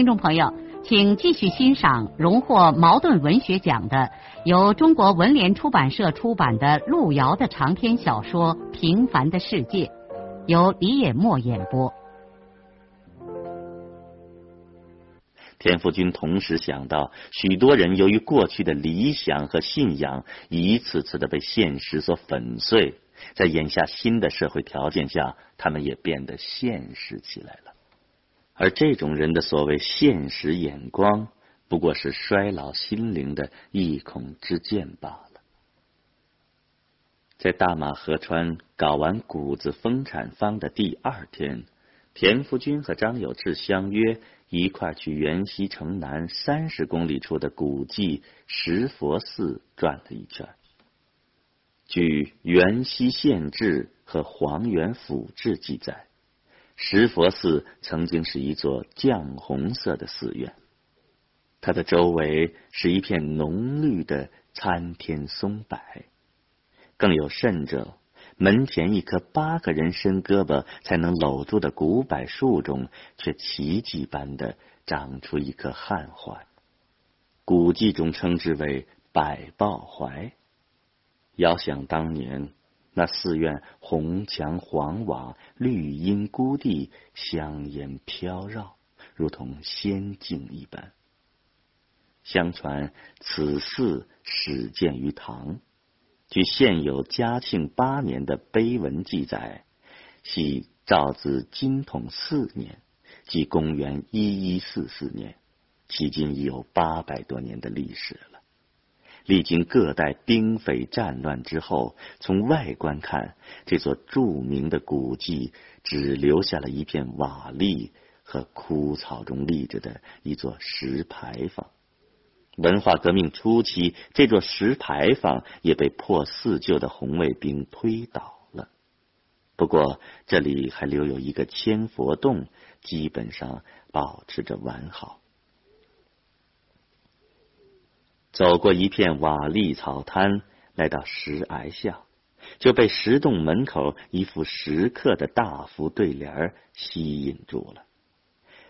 听众朋友，请继续欣赏荣获茅盾文学奖的、由中国文联出版社出版的路遥的长篇小说《平凡的世界》，由李野墨演播。田福军同时想到，许多人由于过去的理想和信仰一次次的被现实所粉碎，在眼下新的社会条件下，他们也变得现实起来了。而这种人的所谓现实眼光，不过是衰老心灵的一孔之见罢了。在大马河川搞完谷子丰产方的第二天，田福军和张有志相约一块去元溪城南三十公里处的古迹石佛寺转了一圈。据《元溪县志》和《黄元府志》记载。石佛寺曾经是一座绛红色的寺院，它的周围是一片浓绿的参天松柏，更有甚者，门前一棵八个人伸胳膊才能搂住的古柏树中，却奇迹般的长出一棵汉槐，古迹中称之为百抱槐。遥想当年。那寺院红墙黄瓦，绿荫孤地，香烟飘绕，如同仙境一般。相传此寺始建于唐，据现有嘉庆八年的碑文记载，系赵子金统四年，即公元一一四四年，迄今已有八百多年的历史了。历经各代兵匪战乱之后，从外观看，这座著名的古迹只留下了一片瓦砾和枯草中立着的一座石牌坊。文化革命初期，这座石牌坊也被破四旧的红卫兵推倒了。不过，这里还留有一个千佛洞，基本上保持着完好。走过一片瓦砾草滩，来到石崖下，就被石洞门口一副石刻的大幅对联吸引住了：“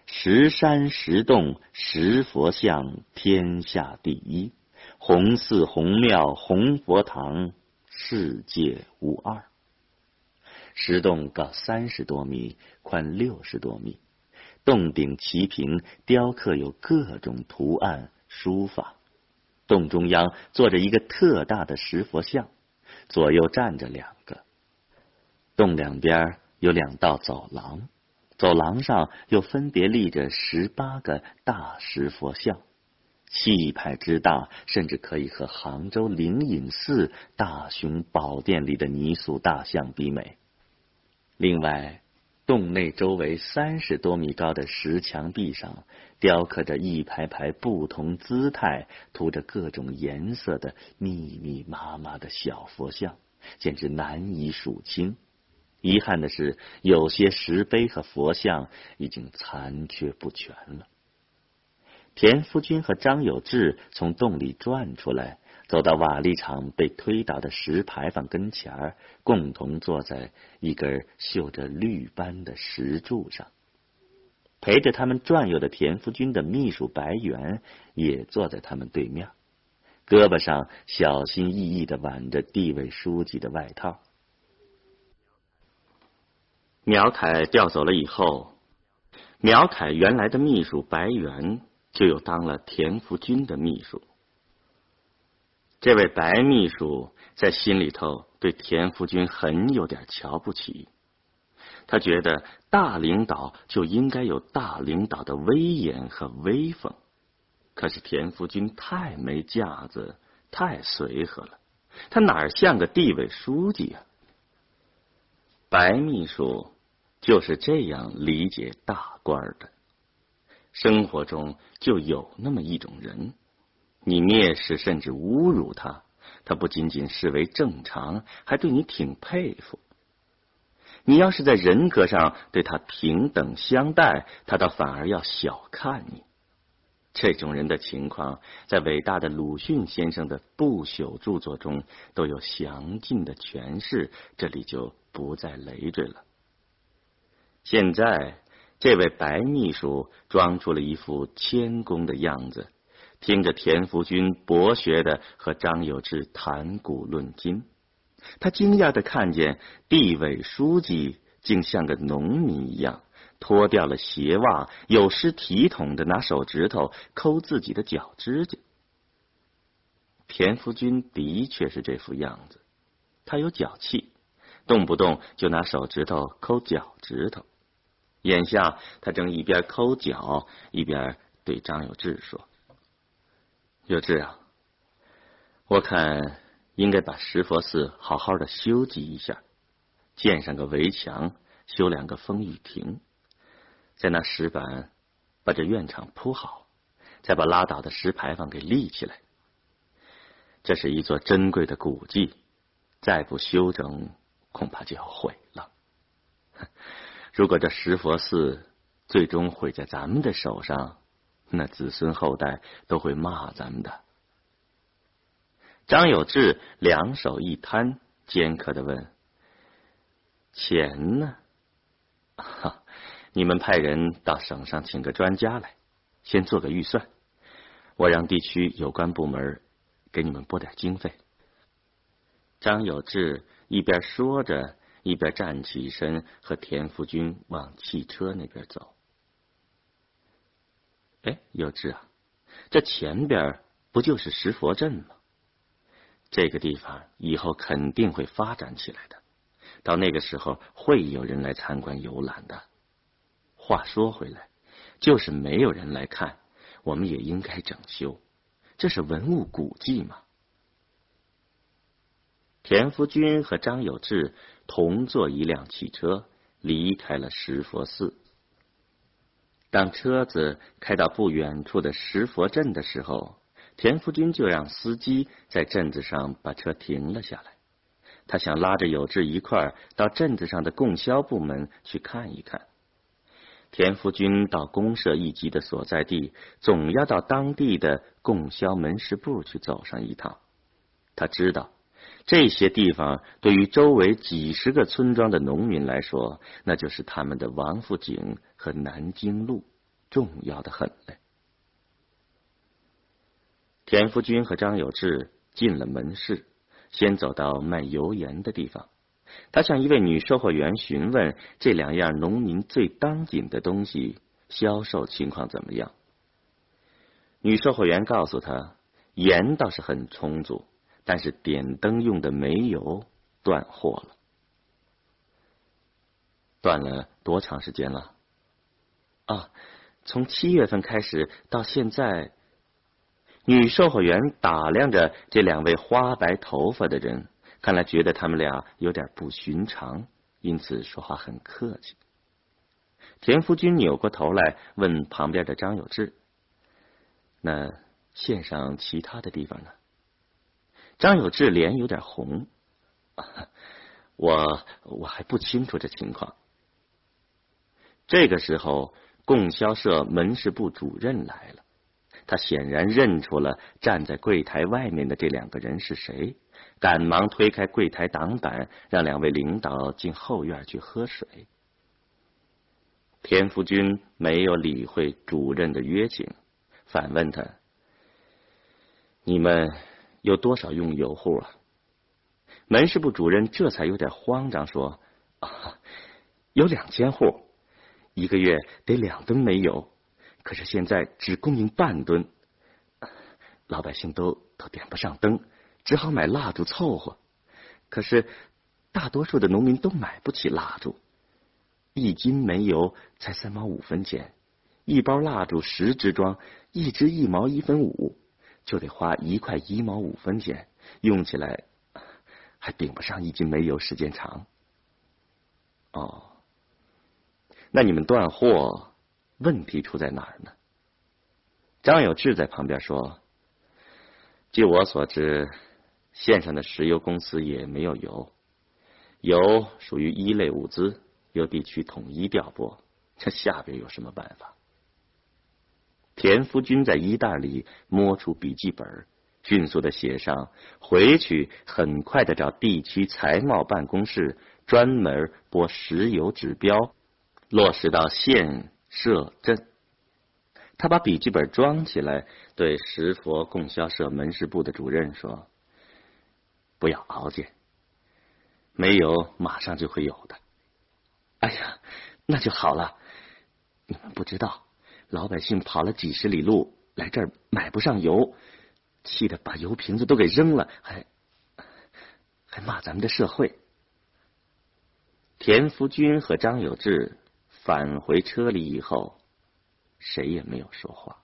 石山石洞石佛像，天下第一；红寺红庙红佛堂，世界无二。”石洞高三十多米，宽六十多米，洞顶齐平，雕刻有各种图案书法。洞中央坐着一个特大的石佛像，左右站着两个。洞两边有两道走廊，走廊上又分别立着十八个大石佛像，气派之大，甚至可以和杭州灵隐寺大雄宝殿里的泥塑大象媲美。另外。洞内周围三十多米高的石墙壁上，雕刻着一排排不同姿态、涂着各种颜色的密密麻麻的小佛像，简直难以数清。遗憾的是，有些石碑和佛像已经残缺不全了。田夫军和张有志从洞里转出来。走到瓦砾场被推倒的石牌坊跟前儿，共同坐在一根绣着绿斑的石柱上。陪着他们转悠的田福军的秘书白元也坐在他们对面，胳膊上小心翼翼的挽着地委书记的外套。苗凯调走了以后，苗凯原来的秘书白元就又当了田福军的秘书。这位白秘书在心里头对田福军很有点瞧不起，他觉得大领导就应该有大领导的威严和威风，可是田福军太没架子，太随和了，他哪像个地委书记啊？白秘书就是这样理解大官的。生活中就有那么一种人，你蔑视甚至侮辱他，他不仅仅视为正常，还对你挺佩服。你要是在人格上对他平等相待，他倒反而要小看你。这种人的情况，在伟大的鲁迅先生的不朽著作中都有详尽的诠释，这里就不再累赘了。现在，这位白秘书装出了一副谦恭的样子，听着田福军博学的和张有志谈古论今。他惊讶的看见地委书记竟像个农民一样，脱掉了鞋袜，有失体统的拿手指头抠自己的脚指甲。田福军的确是这副样子，他有脚气，动不动就拿手指头抠脚趾头。眼下他正一边抠脚，一边对张有志说：“有志啊，我看。”应该把石佛寺好好的修葺一下，建上个围墙，修两个风雨亭，再拿石板把这院场铺好，再把拉倒的石牌坊给立起来。这是一座珍贵的古迹，再不修整，恐怕就要毁了。如果这石佛寺最终毁在咱们的手上，那子孙后代都会骂咱们的。张有志两手一摊，尖刻的问：“钱呢？哈，你们派人到省上请个专家来，先做个预算，我让地区有关部门给你们拨点经费。”张有志一边说着，一边站起身，和田福军往汽车那边走。哎，有志啊，这前边不就是石佛镇吗？这个地方以后肯定会发展起来的，到那个时候会有人来参观游览的。话说回来，就是没有人来看，我们也应该整修，这是文物古迹嘛。田福军和张有志同坐一辆汽车离开了石佛寺。当车子开到不远处的石佛镇的时候。田福军就让司机在镇子上把车停了下来，他想拉着有志一块到镇子上的供销部门去看一看。田福军到公社一级的所在地，总要到当地的供销门市部去走上一趟。他知道这些地方对于周围几十个村庄的农民来说，那就是他们的王府井和南京路，重要的很嘞。田福军和张有志进了门市，先走到卖油盐的地方。他向一位女售货员询问这两样农民最当紧的东西销售情况怎么样。女售货员告诉他，盐倒是很充足，但是点灯用的煤油断货了。断了多长时间了？啊，从七月份开始到现在。女售货员打量着这两位花白头发的人，看来觉得他们俩有点不寻常，因此说话很客气。田福军扭过头来问旁边的张有志：“那线上其他的地方呢？”张有志脸有点红：“ 我我还不清楚这情况。”这个时候，供销社门市部主任来了。他显然认出了站在柜台外面的这两个人是谁，赶忙推开柜台挡板，让两位领导进后院去喝水。田福军没有理会主任的约请，反问他：“你们有多少用油户啊？”门市部主任这才有点慌张，说：“啊，有两千户，一个月得两吨煤油。”可是现在只供应半吨，老百姓都都点不上灯，只好买蜡烛凑合。可是大多数的农民都买不起蜡烛，一斤煤油才三毛五分钱，一包蜡烛十支装，一支一毛一分五，就得花一块一毛五分钱，用起来还顶不上一斤煤油时间长。哦，那你们断货？问题出在哪儿呢？张有志在旁边说：“据我所知，县上的石油公司也没有油，油属于一类物资，由地区统一调拨。这下边有什么办法？”田夫军在衣袋里摸出笔记本，迅速的写上：“回去很快的找地区财贸办公室，专门拨石油指标，落实到县社镇。”他把笔记本装起来，对石佛供销社门市部的主任说：“不要熬煎，没有马上就会有的。”哎呀，那就好了。你们不知道，老百姓跑了几十里路来这儿买不上油，气得把油瓶子都给扔了，还还骂咱们的社会。田福军和张有志返回车里以后。谁也没有说话。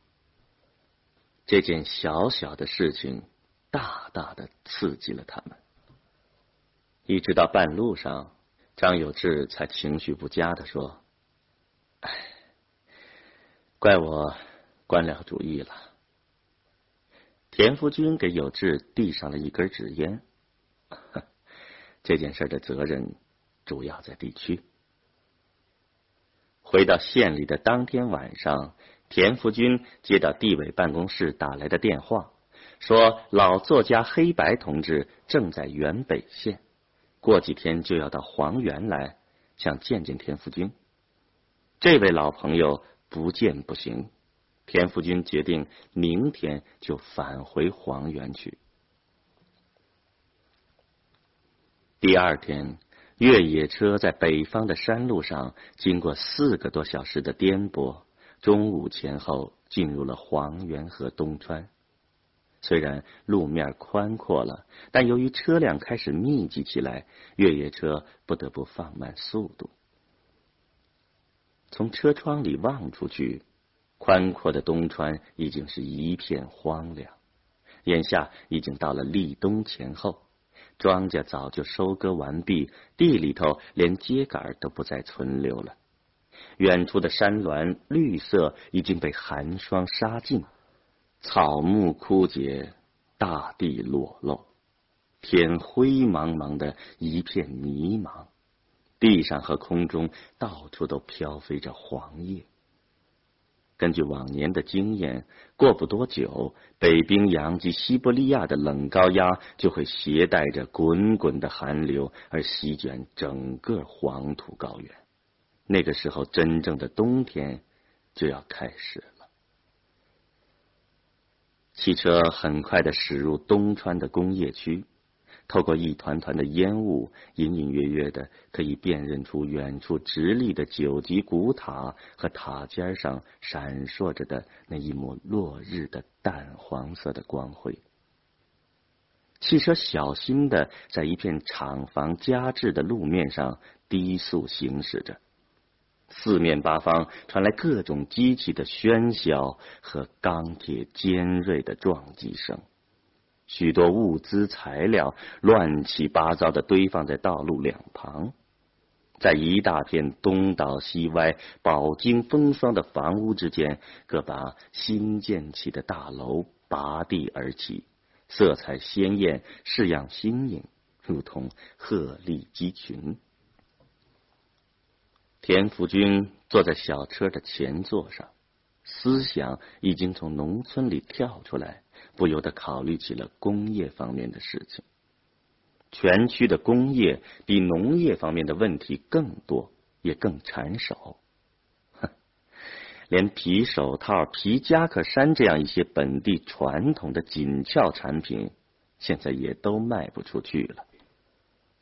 这件小小的事情，大大的刺激了他们。一直到半路上，张有志才情绪不佳的说：“哎，怪我官僚主义了。”田福军给有志递上了一根纸烟。这件事的责任主要在地区。回到县里的当天晚上，田福军接到地委办公室打来的电话，说老作家黑白同志正在原北县，过几天就要到黄原来，想见见田福军。这位老朋友不见不行，田福军决定明天就返回黄原去。第二天。越野车在北方的山路上经过四个多小时的颠簸，中午前后进入了黄原和东川。虽然路面宽阔了，但由于车辆开始密集起来，越野车不得不放慢速度。从车窗里望出去，宽阔的东川已经是一片荒凉。眼下已经到了立冬前后。庄稼早就收割完毕，地里头连秸秆都不再存留了。远处的山峦绿色已经被寒霜杀尽，草木枯竭，大地裸露，天灰茫茫的一片迷茫，地上和空中到处都飘飞着黄叶。根据往年的经验，过不多久，北冰洋及西伯利亚的冷高压就会携带着滚滚的寒流而席卷整个黄土高原。那个时候，真正的冬天就要开始了。汽车很快的驶入东川的工业区。透过一团团的烟雾，隐隐约约的可以辨认出远处直立的九级古塔和塔尖上闪烁着的那一抹落日的淡黄色的光辉。汽车小心的在一片厂房加制的路面上低速行驶着，四面八方传来各种机器的喧嚣和钢铁尖锐的撞击声。许多物资材料乱七八糟的堆放在道路两旁，在一大片东倒西歪、饱经风霜的房屋之间，各把新建起的大楼拔地而起，色彩鲜艳，式样新颖，如同鹤立鸡群。田福军坐在小车的前座上，思想已经从农村里跳出来。不由得考虑起了工业方面的事情。全区的工业比农业方面的问题更多，也更缠手。哼，连皮手套、皮夹克衫这样一些本地传统的紧俏产品，现在也都卖不出去了。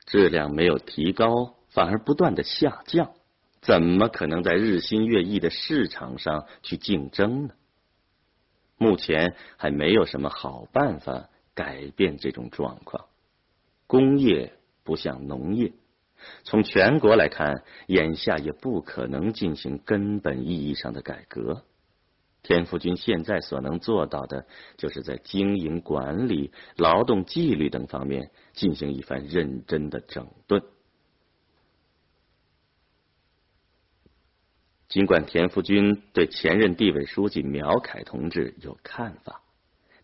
质量没有提高，反而不断的下降，怎么可能在日新月异的市场上去竞争呢？目前还没有什么好办法改变这种状况。工业不像农业，从全国来看，眼下也不可能进行根本意义上的改革。田福军现在所能做到的，就是在经营管理、劳动纪律等方面进行一番认真的整顿。尽管田福军对前任地委书记苗凯同志有看法，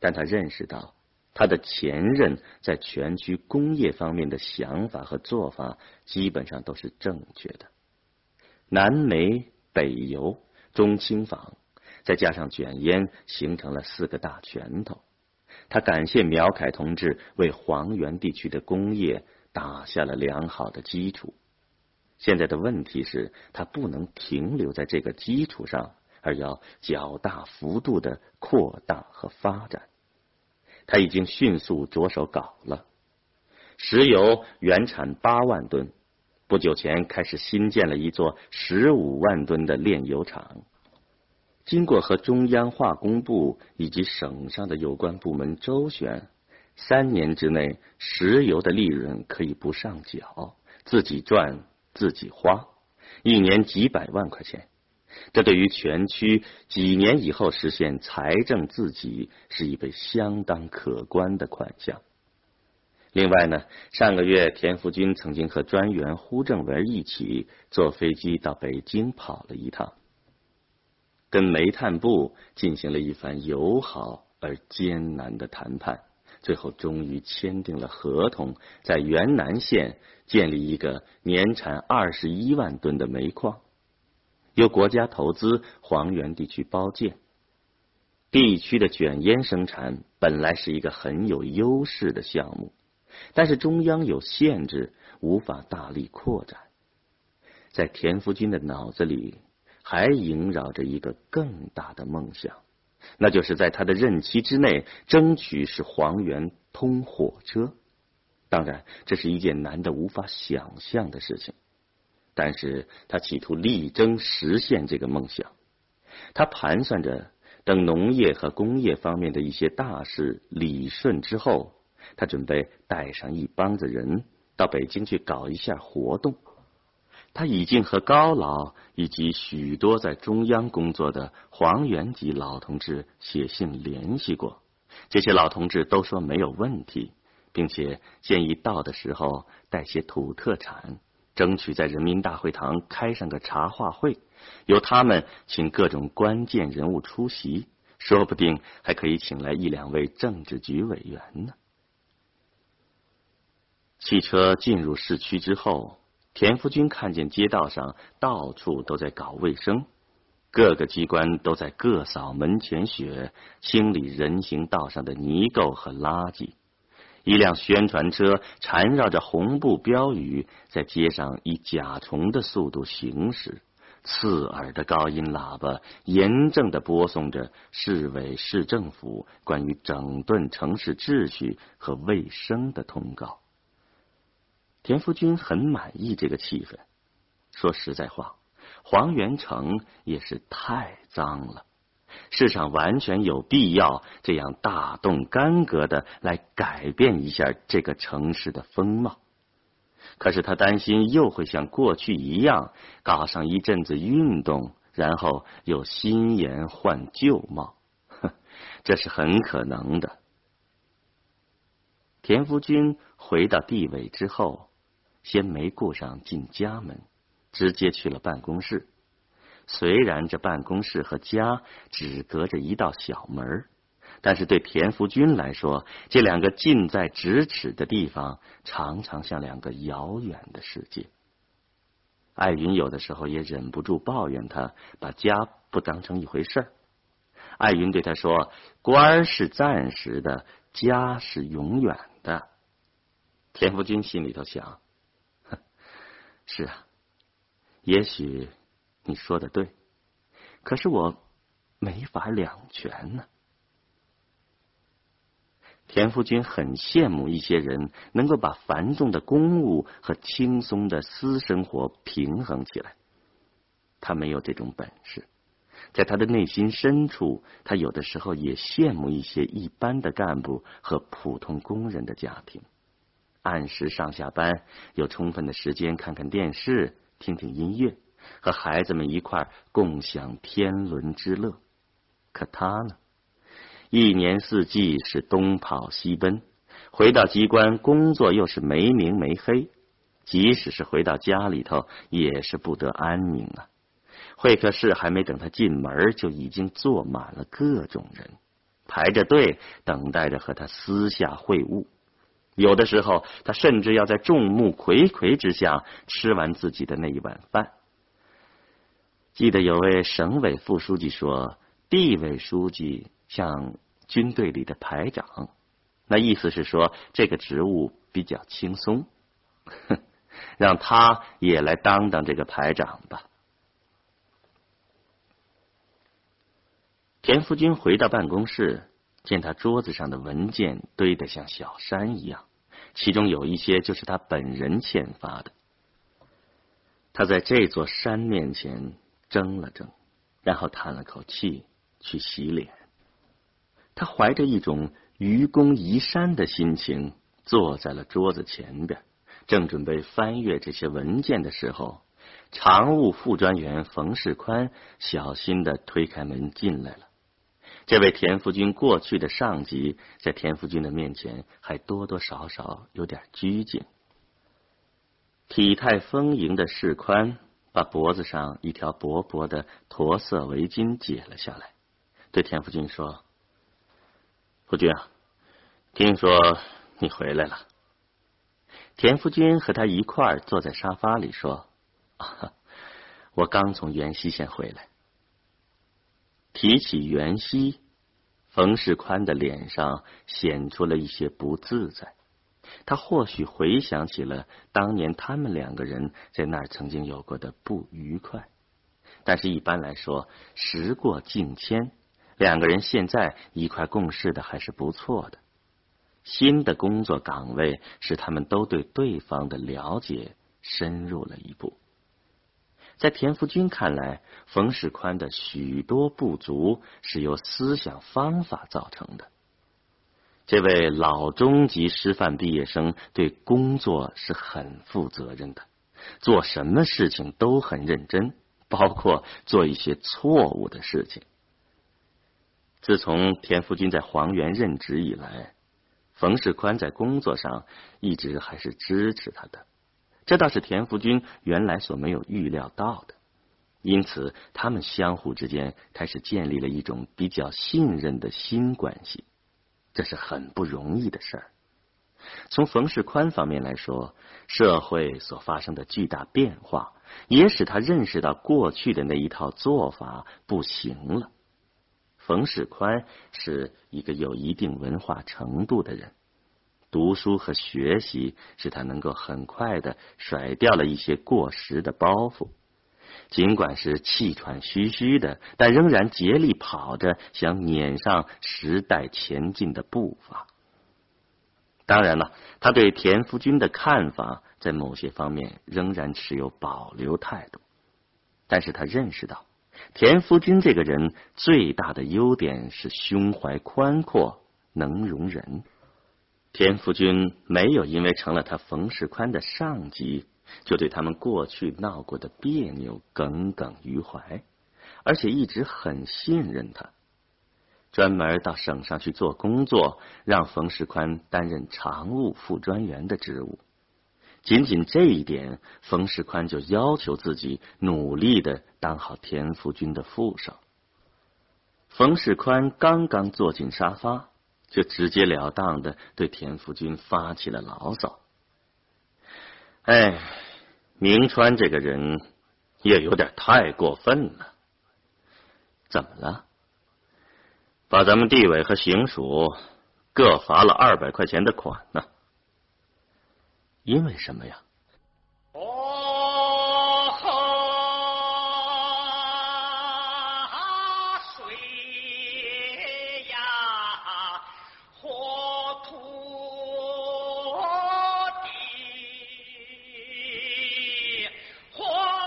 但他认识到他的前任在全区工业方面的想法和做法基本上都是正确的。南煤北油中轻纺，再加上卷烟，形成了四个大拳头。他感谢苗凯同志为黄原地区的工业打下了良好的基础。现在的问题是，他不能停留在这个基础上，而要较大幅度的扩大和发展。他已经迅速着手搞了。石油原产八万吨，不久前开始新建了一座十五万吨的炼油厂。经过和中央化工部以及省上的有关部门周旋，三年之内，石油的利润可以不上缴，自己赚。自己花一年几百万块钱，这对于全区几年以后实现财政自给是一笔相当可观的款项。另外呢，上个月田福军曾经和专员胡正文一起坐飞机到北京跑了一趟，跟煤炭部进行了一番友好而艰难的谈判。最后终于签订了合同，在原南县建立一个年产二十一万吨的煤矿，由国家投资，黄原地区包建。地区的卷烟生产本来是一个很有优势的项目，但是中央有限制，无法大力扩展。在田福军的脑子里，还萦绕着一个更大的梦想。那就是在他的任期之内，争取使黄原通火车。当然，这是一件难得无法想象的事情。但是他企图力争实现这个梦想。他盘算着，等农业和工业方面的一些大事理顺之后，他准备带上一帮子人到北京去搞一下活动。他已经和高老以及许多在中央工作的黄原籍老同志写信联系过，这些老同志都说没有问题，并且建议到的时候带些土特产，争取在人民大会堂开上个茶话会，由他们请各种关键人物出席，说不定还可以请来一两位政治局委员呢。汽车进入市区之后。田福军看见街道上到处都在搞卫生，各个机关都在各扫门前雪，清理人行道上的泥垢和垃圾。一辆宣传车缠绕着红布标语，在街上以甲虫的速度行驶，刺耳的高音喇叭严正的播送着市委市政府关于整顿城市秩序和卫生的通告。田福军很满意这个气氛。说实在话，黄元城也是太脏了，世上完全有必要这样大动干戈的来改变一下这个城市的风貌。可是他担心又会像过去一样搞上一阵子运动，然后又新颜换旧貌，哼，这是很可能的。田福军回到地委之后。先没顾上进家门，直接去了办公室。虽然这办公室和家只隔着一道小门，但是对田福军来说，这两个近在咫尺的地方，常常像两个遥远的世界。艾云有的时候也忍不住抱怨他把家不当成一回事儿。艾云对他说：“官是暂时的，家是永远的。”田福军心里头想。是啊，也许你说的对，可是我没法两全呢。田福军很羡慕一些人能够把繁重的公务和轻松的私生活平衡起来，他没有这种本事。在他的内心深处，他有的时候也羡慕一些一般的干部和普通工人的家庭。按时上下班，有充分的时间看看电视、听听音乐，和孩子们一块共享天伦之乐。可他呢，一年四季是东跑西奔，回到机关工作又是没明没黑，即使是回到家里头，也是不得安宁啊。会客室还没等他进门，就已经坐满了各种人，排着队等待着和他私下会晤。有的时候，他甚至要在众目睽睽之下吃完自己的那一碗饭。记得有位省委副书记说：“地委书记像军队里的排长。”那意思是说，这个职务比较轻松，哼 让他也来当当这个排长吧。田福军回到办公室，见他桌子上的文件堆得像小山一样，其中有一些就是他本人签发的。他在这座山面前怔了怔，然后叹了口气，去洗脸。他怀着一种愚公移山的心情，坐在了桌子前边，正准备翻阅这些文件的时候，常务副专员冯世宽小心的推开门进来了。这位田福军过去的上级，在田福军的面前还多多少少有点拘谨。体态丰盈的世宽把脖子上一条薄薄的驼色围巾解了下来，对田福军说：“福军啊，听说你回来了。”田福军和他一块坐在沙发里说：“ 我刚从元溪县回来。”提起袁熙，冯世宽的脸上显出了一些不自在。他或许回想起了当年他们两个人在那儿曾经有过的不愉快，但是一般来说，时过境迁，两个人现在一块共事的还是不错的。新的工作岗位使他们都对对方的了解深入了一步。在田福军看来，冯世宽的许多不足是由思想方法造成的。这位老中级师范毕业生对工作是很负责任的，做什么事情都很认真，包括做一些错误的事情。自从田福军在黄原任职以来，冯世宽在工作上一直还是支持他的。这倒是田福军原来所没有预料到的，因此他们相互之间开始建立了一种比较信任的新关系，这是很不容易的事儿。从冯世宽方面来说，社会所发生的巨大变化，也使他认识到过去的那一套做法不行了。冯世宽是一个有一定文化程度的人。读书和学习使他能够很快的甩掉了一些过时的包袱，尽管是气喘吁吁的，但仍然竭力跑着，想撵上时代前进的步伐。当然了，他对田福军的看法在某些方面仍然持有保留态度，但是他认识到田福军这个人最大的优点是胸怀宽阔，能容人。田福军没有因为成了他冯世宽的上级，就对他们过去闹过的别扭耿耿于怀，而且一直很信任他，专门到省上去做工作，让冯世宽担任常务副专员的职务。仅仅这一点，冯世宽就要求自己努力的当好田福军的副手。冯世宽刚刚坐进沙发。就直截了当的对田福军发起了牢骚。哎，明川这个人也有点太过分了。怎么了？把咱们地委和行署各罚了二百块钱的款呢？因为什么呀？